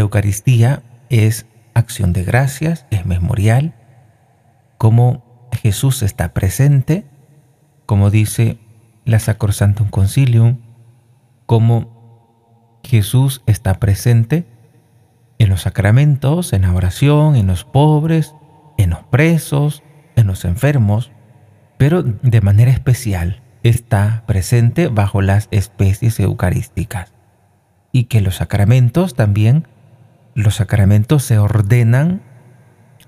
Eucaristía es acción de gracias, es memorial, como Jesús está presente, como dice la Sacrosantum Concilium, como Jesús está presente en los sacramentos, en la oración, en los pobres, en los presos, en los enfermos, pero de manera especial está presente bajo las especies eucarísticas. Y que los sacramentos también, los sacramentos se ordenan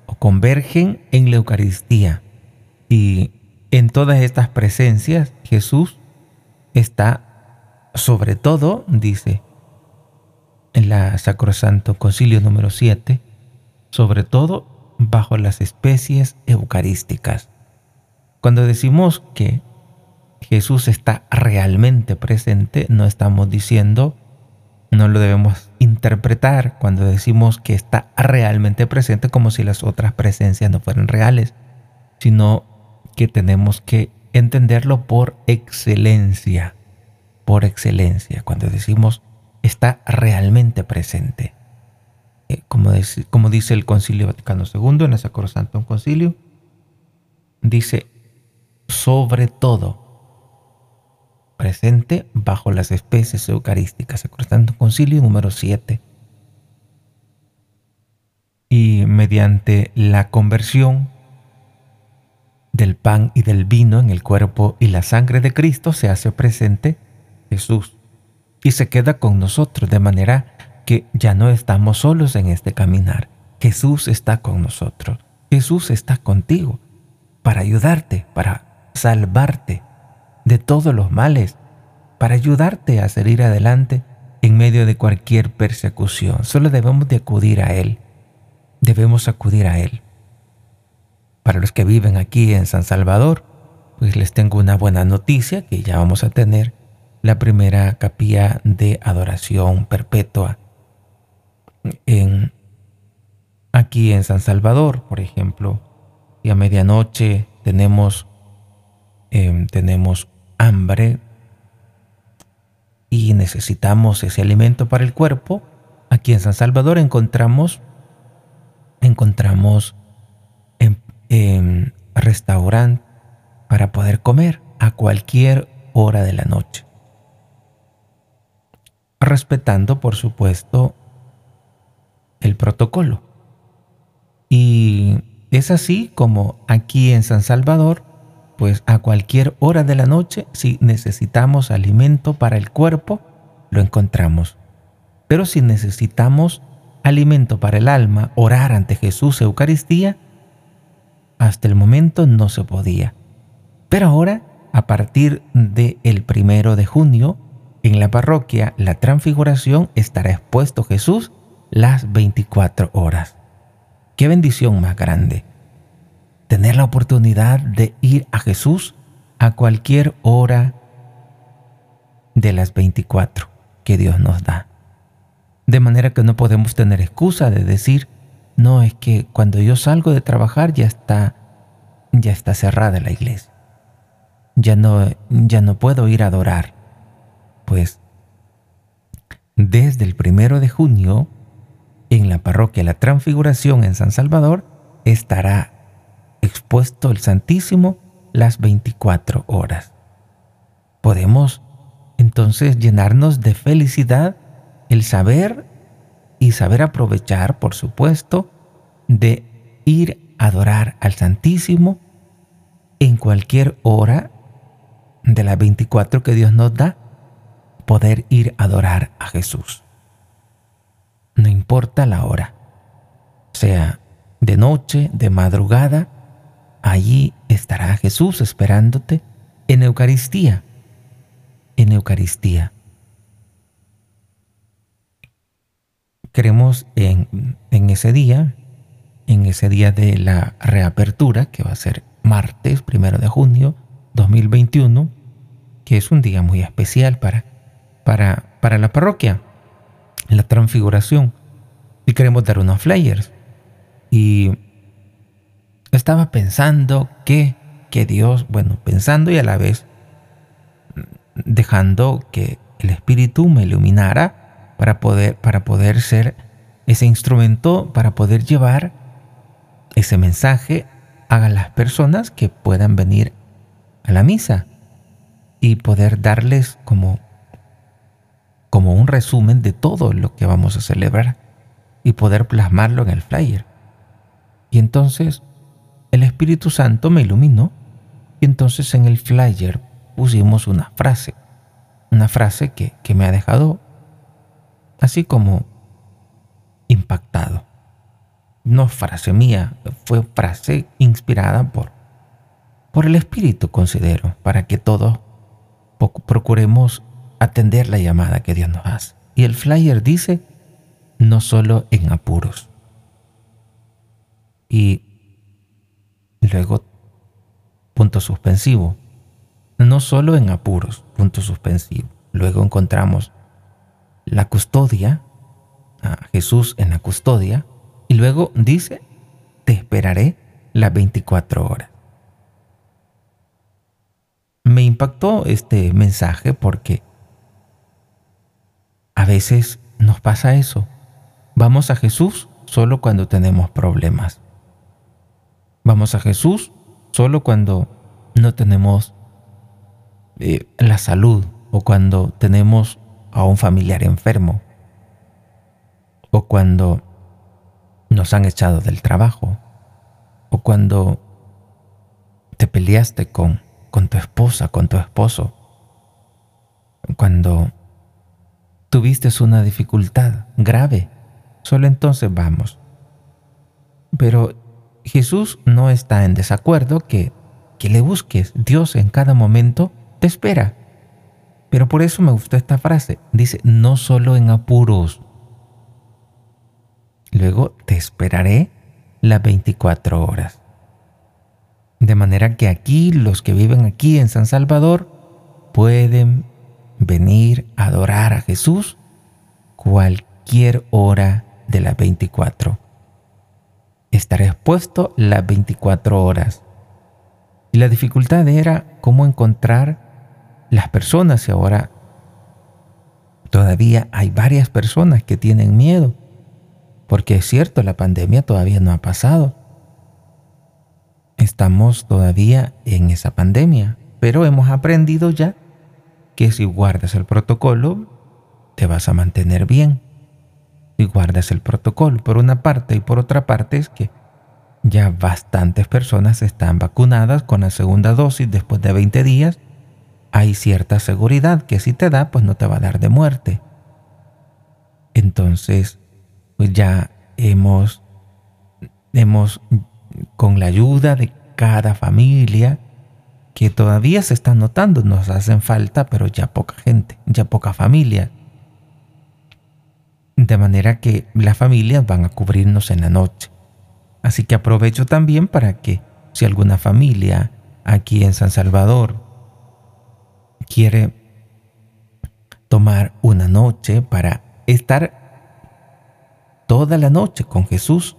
o convergen en la Eucaristía. Y en todas estas presencias Jesús está sobre todo, dice en la Sacrosanto Concilio número 7, sobre todo bajo las especies eucarísticas. Cuando decimos que Jesús está realmente presente, no estamos diciendo, no lo debemos interpretar cuando decimos que está realmente presente como si las otras presencias no fueran reales, sino que tenemos que entenderlo por excelencia, por excelencia, cuando decimos está realmente presente. Eh, como, como, dice el Concilio Vaticano II en el Sacrosanto Concilio, dice sobre todo presente bajo las especies eucarísticas. Sacrosanto Concilio número 7. Y mediante la conversión del pan y del vino en el cuerpo y la sangre de Cristo se hace presente Jesús y se queda con nosotros de manera que ya no estamos solos en este caminar. Jesús está con nosotros. Jesús está contigo para ayudarte, para salvarte de todos los males, para ayudarte a salir adelante en medio de cualquier persecución. Solo debemos de acudir a Él. Debemos acudir a Él. Para los que viven aquí en San Salvador, pues les tengo una buena noticia que ya vamos a tener la primera capilla de adoración perpetua en, aquí en San Salvador, por ejemplo, y a medianoche tenemos Em, tenemos hambre y necesitamos ese alimento para el cuerpo, aquí en San Salvador encontramos, encontramos en, restaurante para poder comer a cualquier hora de la noche. Respetando, por supuesto, el protocolo. Y es así como aquí en San Salvador pues a cualquier hora de la noche, si necesitamos alimento para el cuerpo, lo encontramos. Pero si necesitamos alimento para el alma, orar ante Jesús Eucaristía, hasta el momento no se podía. Pero ahora, a partir del el primero de junio, en la parroquia La Transfiguración estará expuesto Jesús las 24 horas. ¡Qué bendición más grande! Tener la oportunidad de ir a Jesús a cualquier hora de las 24 que Dios nos da. De manera que no podemos tener excusa de decir, no, es que cuando yo salgo de trabajar ya está, ya está cerrada la iglesia. Ya no, ya no puedo ir a adorar. Pues desde el primero de junio, en la parroquia La Transfiguración en San Salvador, estará expuesto el Santísimo las 24 horas. Podemos entonces llenarnos de felicidad el saber y saber aprovechar, por supuesto, de ir a adorar al Santísimo en cualquier hora de las 24 que Dios nos da, poder ir a adorar a Jesús. No importa la hora, sea de noche, de madrugada, Allí estará Jesús esperándote en Eucaristía, en Eucaristía. Queremos en, en ese día, en ese día de la reapertura, que va a ser martes, primero de junio 2021, que es un día muy especial para, para, para la parroquia, la transfiguración. Y queremos dar unos flyers. Y estaba pensando que, que Dios, bueno, pensando y a la vez dejando que el Espíritu me iluminara para poder, para poder ser ese instrumento para poder llevar ese mensaje a las personas que puedan venir a la misa y poder darles como, como un resumen de todo lo que vamos a celebrar y poder plasmarlo en el flyer. Y entonces el Espíritu Santo me iluminó y entonces en el flyer pusimos una frase, una frase que, que me ha dejado así como impactado. No frase mía, fue frase inspirada por, por el Espíritu, considero, para que todos procuremos atender la llamada que Dios nos hace. Y el flyer dice, no solo en apuros. Y luego, punto suspensivo, no solo en apuros, punto suspensivo. Luego encontramos la custodia, a Jesús en la custodia, y luego dice, te esperaré las 24 horas. Me impactó este mensaje porque a veces nos pasa eso. Vamos a Jesús solo cuando tenemos problemas. Vamos a Jesús solo cuando no tenemos eh, la salud o cuando tenemos a un familiar enfermo o cuando nos han echado del trabajo o cuando te peleaste con, con tu esposa, con tu esposo, cuando tuviste una dificultad grave, solo entonces vamos. Pero Jesús no está en desacuerdo que, que le busques. Dios en cada momento te espera. Pero por eso me gustó esta frase. Dice, no solo en apuros. Luego te esperaré las 24 horas. De manera que aquí, los que viven aquí en San Salvador, pueden venir a adorar a Jesús cualquier hora de las 24. Estaré expuesto las 24 horas. Y la dificultad era cómo encontrar las personas y ahora todavía hay varias personas que tienen miedo, porque es cierto, la pandemia todavía no ha pasado. Estamos todavía en esa pandemia, pero hemos aprendido ya que si guardas el protocolo, te vas a mantener bien. Si guardas el protocolo, por una parte, y por otra parte es que ya bastantes personas están vacunadas con la segunda dosis después de 20 días hay cierta seguridad que si te da, pues no te va a dar de muerte. Entonces, pues ya hemos, hemos, con la ayuda de cada familia, que todavía se está notando, nos hacen falta, pero ya poca gente, ya poca familia. De manera que las familias van a cubrirnos en la noche. Así que aprovecho también para que si alguna familia aquí en San Salvador quiere tomar una noche para estar toda la noche con Jesús,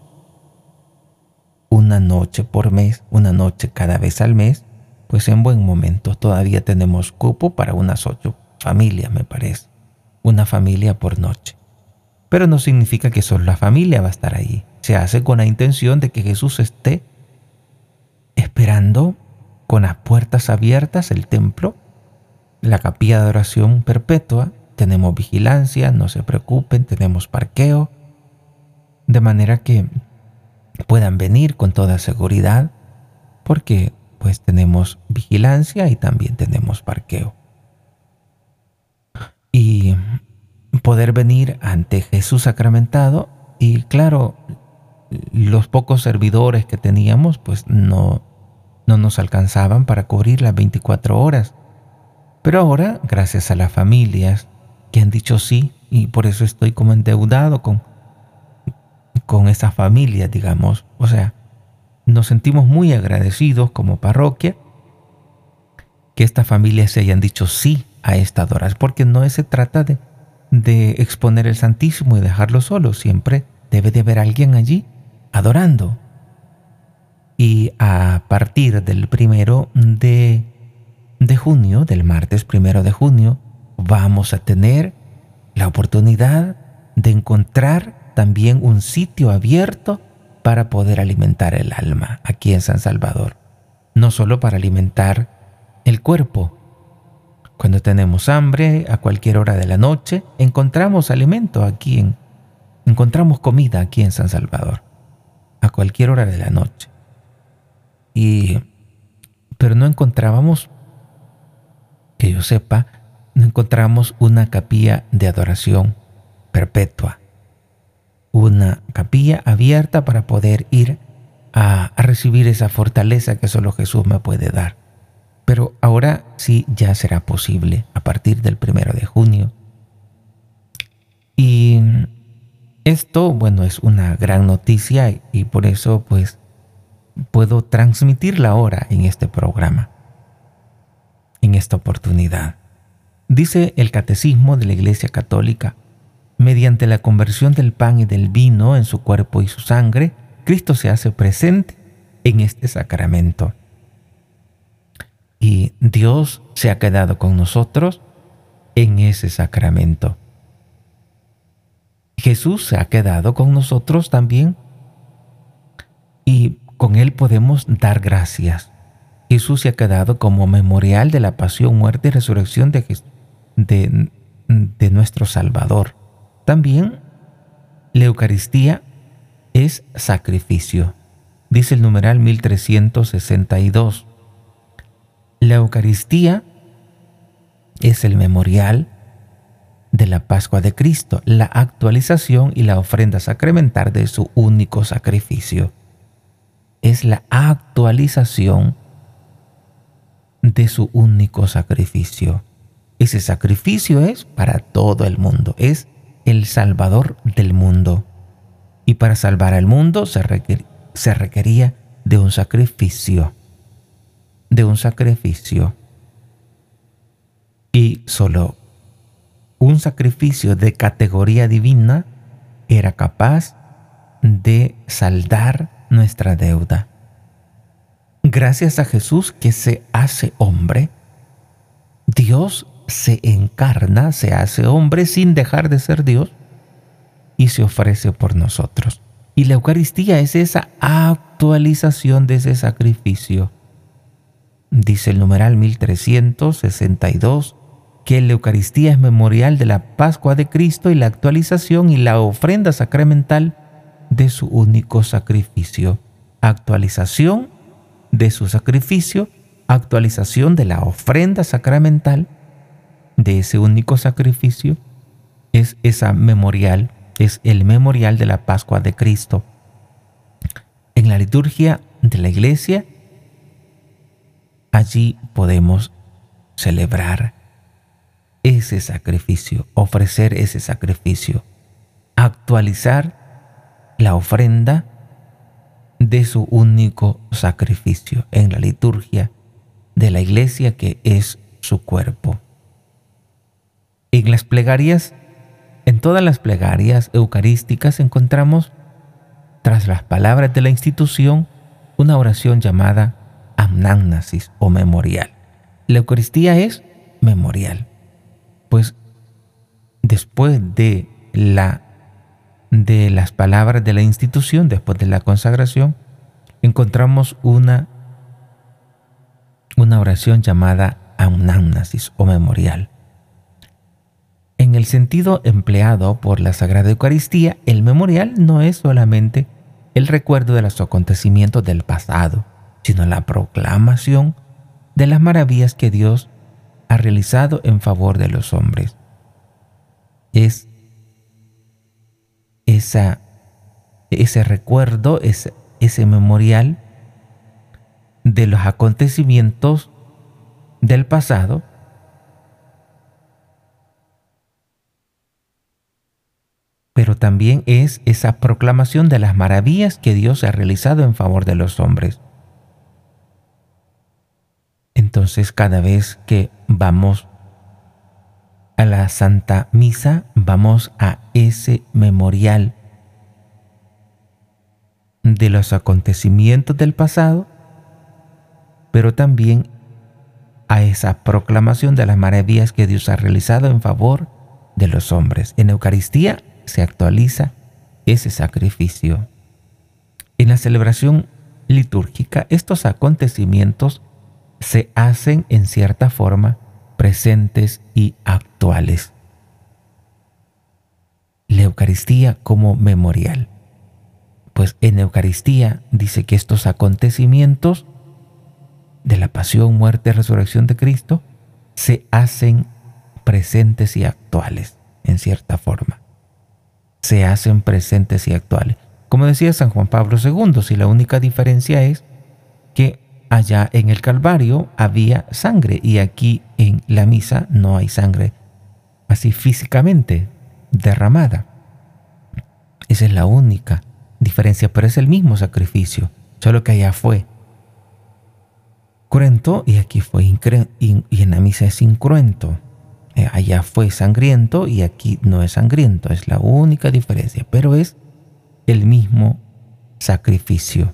una noche por mes, una noche cada vez al mes, pues en buen momento todavía tenemos cupo para unas ocho familias, me parece. Una familia por noche. Pero no significa que solo la familia va a estar ahí. Se hace con la intención de que Jesús esté esperando con las puertas abiertas el templo la capilla de oración perpetua, tenemos vigilancia, no se preocupen, tenemos parqueo, de manera que puedan venir con toda seguridad, porque pues tenemos vigilancia y también tenemos parqueo. Y poder venir ante Jesús sacramentado y claro, los pocos servidores que teníamos pues no, no nos alcanzaban para cubrir las 24 horas pero ahora, gracias a las familias que han dicho sí, y por eso estoy como endeudado con, con esas familias, digamos. O sea, nos sentimos muy agradecidos como parroquia que estas familias se hayan dicho sí a esta adoración, porque no se trata de, de exponer el Santísimo y dejarlo solo, siempre debe de haber alguien allí adorando. Y a partir del primero de de junio, del martes primero de junio, vamos a tener la oportunidad de encontrar también un sitio abierto para poder alimentar el alma aquí en San Salvador. No solo para alimentar el cuerpo. Cuando tenemos hambre, a cualquier hora de la noche, encontramos alimento aquí en, encontramos comida aquí en San Salvador. A cualquier hora de la noche. Y, pero no encontrábamos, que yo sepa, no encontramos una capilla de adoración perpetua una capilla abierta para poder ir a, recibir esa fortaleza que solo Jesús me puede dar. Pero ahora sí ya será posible a partir del primero de junio. Y esto, bueno, es una gran noticia y por eso pues puedo transmitirla ahora en este programa, en esta oportunidad. Dice el Catecismo de la Iglesia Católica, Mediante la conversión del pan y del vino en su cuerpo y su sangre, Cristo se hace presente en este sacramento. Y Dios se ha quedado con nosotros en ese sacramento. Jesús se ha quedado con nosotros también y con Él podemos dar gracias. Jesús se ha quedado como memorial de la pasión, muerte y resurrección de, de, de nuestro Salvador. También la Eucaristía es sacrificio. Dice el numeral 1362. La Eucaristía es el memorial de la Pascua de Cristo, la actualización y la ofrenda sacramental de su único sacrificio. Es la actualización de su único sacrificio. Ese sacrificio es para todo el mundo, es el Salvador del mundo. Y para salvar al mundo se, se requería de un sacrificio, de un sacrificio. Y solo un sacrificio de categoría divina era capaz de saldar nuestra deuda. Gracias a Jesús que se hace hombre, Dios se encarna, se hace hombre sin dejar de ser Dios y se ofrece por nosotros. Y la Eucaristía es esa actualización de ese sacrificio. Dice el numeral 1362 que la Eucaristía es memorial de la Pascua de Cristo y la actualización y la ofrenda sacramental de su único sacrificio. Actualización de su sacrificio, actualización de la ofrenda sacramental de ese único sacrificio es esa memorial, es el memorial de la Pascua de Cristo. En la liturgia de la iglesia, allí podemos celebrar ese sacrificio, ofrecer ese sacrificio, actualizar la ofrenda de su único sacrificio en la liturgia de la iglesia que es su cuerpo. En las plegarias, en todas las plegarias eucarísticas encontramos, tras las palabras de la institución, una oración llamada amnágnasis o memorial. La Eucaristía es memorial, pues después de la de las palabras de la institución, después de la consagración, encontramos una, una oración llamada amnágnasis o memorial. En el sentido empleado por la Sagrada Eucaristía, el memorial no es solamente el recuerdo de los acontecimientos del pasado, sino la proclamación de las maravillas que Dios ha realizado en favor de los hombres. Es esa, ese recuerdo, ese, ese memorial de los acontecimientos del pasado pero también es esa proclamación de las maravillas que Dios ha realizado en favor de los hombres. Entonces cada vez que vamos a la Santa Misa, vamos a ese memorial de los acontecimientos del pasado, pero también a esa proclamación de las maravillas que Dios ha realizado en favor de los hombres. En Eucaristía se actualiza ese sacrificio. En la celebración litúrgica, estos acontecimientos se hacen en cierta forma presentes y actuales. La Eucaristía como memorial. Pues en Eucaristía dice que estos acontecimientos de la pasión, muerte y resurrección de Cristo se hacen presentes y actuales, en cierta forma. Se hacen presentes y actuales. Como decía San Juan Pablo II, si la única diferencia es que allá en el Calvario había sangre y aquí en la misa no hay sangre así físicamente derramada. Esa es la única diferencia, pero es el mismo sacrificio, solo que allá fue cruento y aquí fue y en la misa es incruento. Eh, allá fue sangriento y aquí no es sangriento, es la única diferencia, pero es el mismo sacrificio.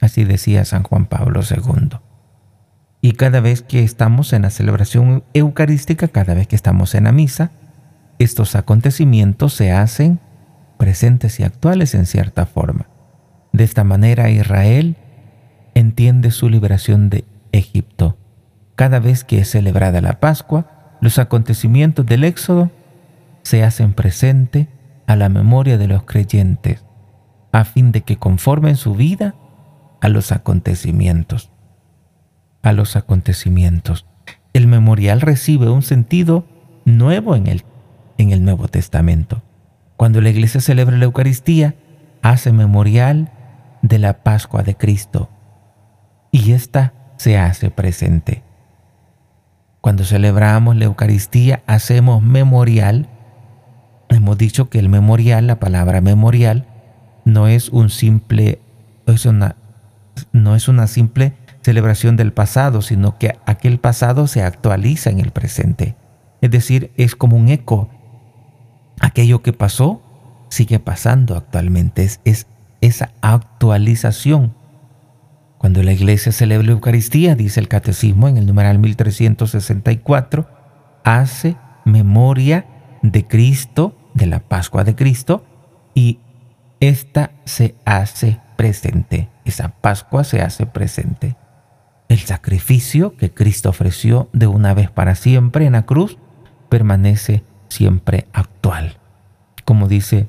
Así decía San Juan Pablo II. Y cada vez que estamos en la celebración eucarística, cada vez que estamos en la misa, estos acontecimientos se hacen presentes y actuales en cierta forma. De esta manera Israel entiende su liberación de Egipto. Cada vez que es celebrada la Pascua, los acontecimientos del Éxodo se hacen presente a la memoria de los creyentes, a fin de que conformen su vida a los acontecimientos. A los acontecimientos. El memorial recibe un sentido nuevo en el, en el Nuevo Testamento. Cuando la iglesia celebra la Eucaristía, hace memorial de la Pascua de Cristo. Y esta se hace presente. Cuando celebramos la Eucaristía hacemos memorial. Hemos dicho que el memorial, la palabra memorial, no es un simple, no es una simple celebración del pasado, sino que aquel pasado se actualiza en el presente. Es decir, es como un eco. Aquello que pasó sigue pasando actualmente. Es, es esa actualización cuando la iglesia celebra la Eucaristía, dice el Catecismo en el numeral 1364, hace memoria de Cristo, de la Pascua de Cristo, y esta se hace presente. Esa Pascua se hace presente. El sacrificio que Cristo ofreció de una vez para siempre en la cruz permanece siempre actual. Como dice,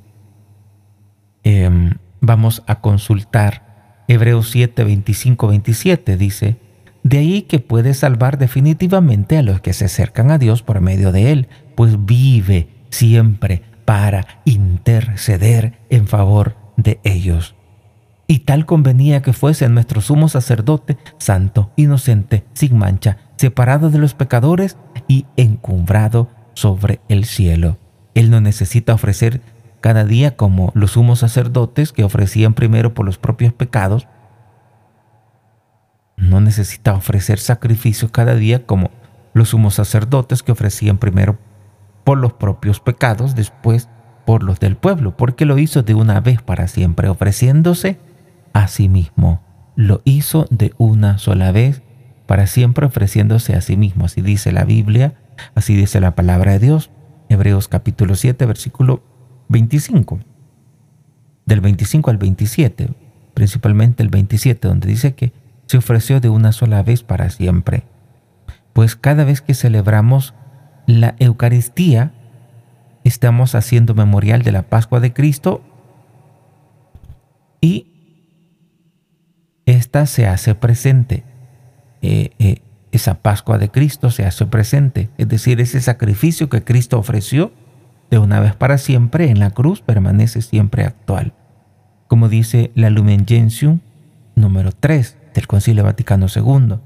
em, vamos a consultar Hebreos 7, 25, 27 dice, De ahí que puede salvar definitivamente a los que se acercan a Dios por medio de Él, pues vive siempre para interceder en favor de ellos. Y tal convenía que fuese nuestro sumo sacerdote, santo, inocente, sin mancha, separado de los pecadores y encumbrado sobre el cielo. Él no necesita ofrecer cada día como los sumos sacerdotes que ofrecían primero por los propios pecados. No necesita ofrecer sacrificios cada día como los sumos sacerdotes que ofrecían primero por los propios pecados, después por los del pueblo, porque lo hizo de una vez para siempre, ofreciéndose a sí mismo. Lo hizo de una sola vez para siempre ofreciéndose a sí mismo. Así dice la Biblia, así dice la palabra de Dios. Hebreos capítulo 7, versículo 25. Del 25 al 27, principalmente el 27, donde dice que se ofreció de una sola vez para siempre. Pues cada vez que celebramos la Eucaristía, estamos haciendo memorial de la Pascua de Cristo y esta se hace presente. Eh, eh, esa Pascua de Cristo se hace presente, es decir, ese sacrificio que Cristo ofreció de una vez para siempre en la cruz permanece siempre actual. Como dice la Lumen Gentium número 3 del Concilio Vaticano II,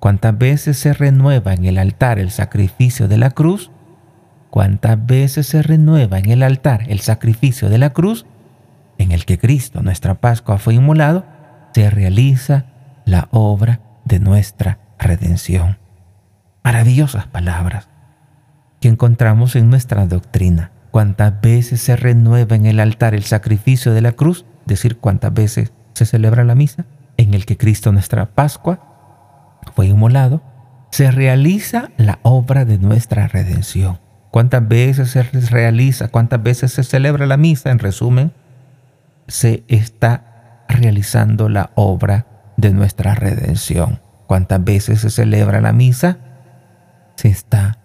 cuántas veces se renueva en el altar el sacrificio de la cruz, cuántas veces se renueva en el altar el sacrificio de la cruz, en el que Cristo, nuestra Pascua, fue inmolado, se realiza la obra de nuestra redención. Maravillosas palabras que encontramos en nuestra doctrina. Cuántas veces se renueva en el altar el sacrificio de la cruz, decir cuántas veces se celebra la misa, en el que Cristo nuestra Pascua fue inmolado, se realiza la obra de nuestra redención. ¿Cuántas veces se realiza, cuántas veces se celebra la misa? En resumen, se está realizando la obra de nuestra redención. ¿Cuántas veces se celebra la misa? Se está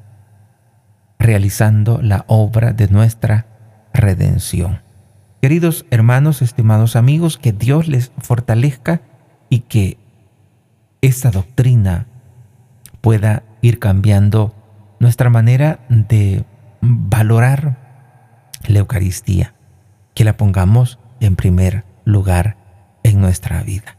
realizando la obra de nuestra redención. Queridos hermanos, estimados amigos, que Dios les fortalezca y que esta doctrina pueda ir cambiando nuestra manera de valorar la Eucaristía, que la pongamos en primer lugar en nuestra vida.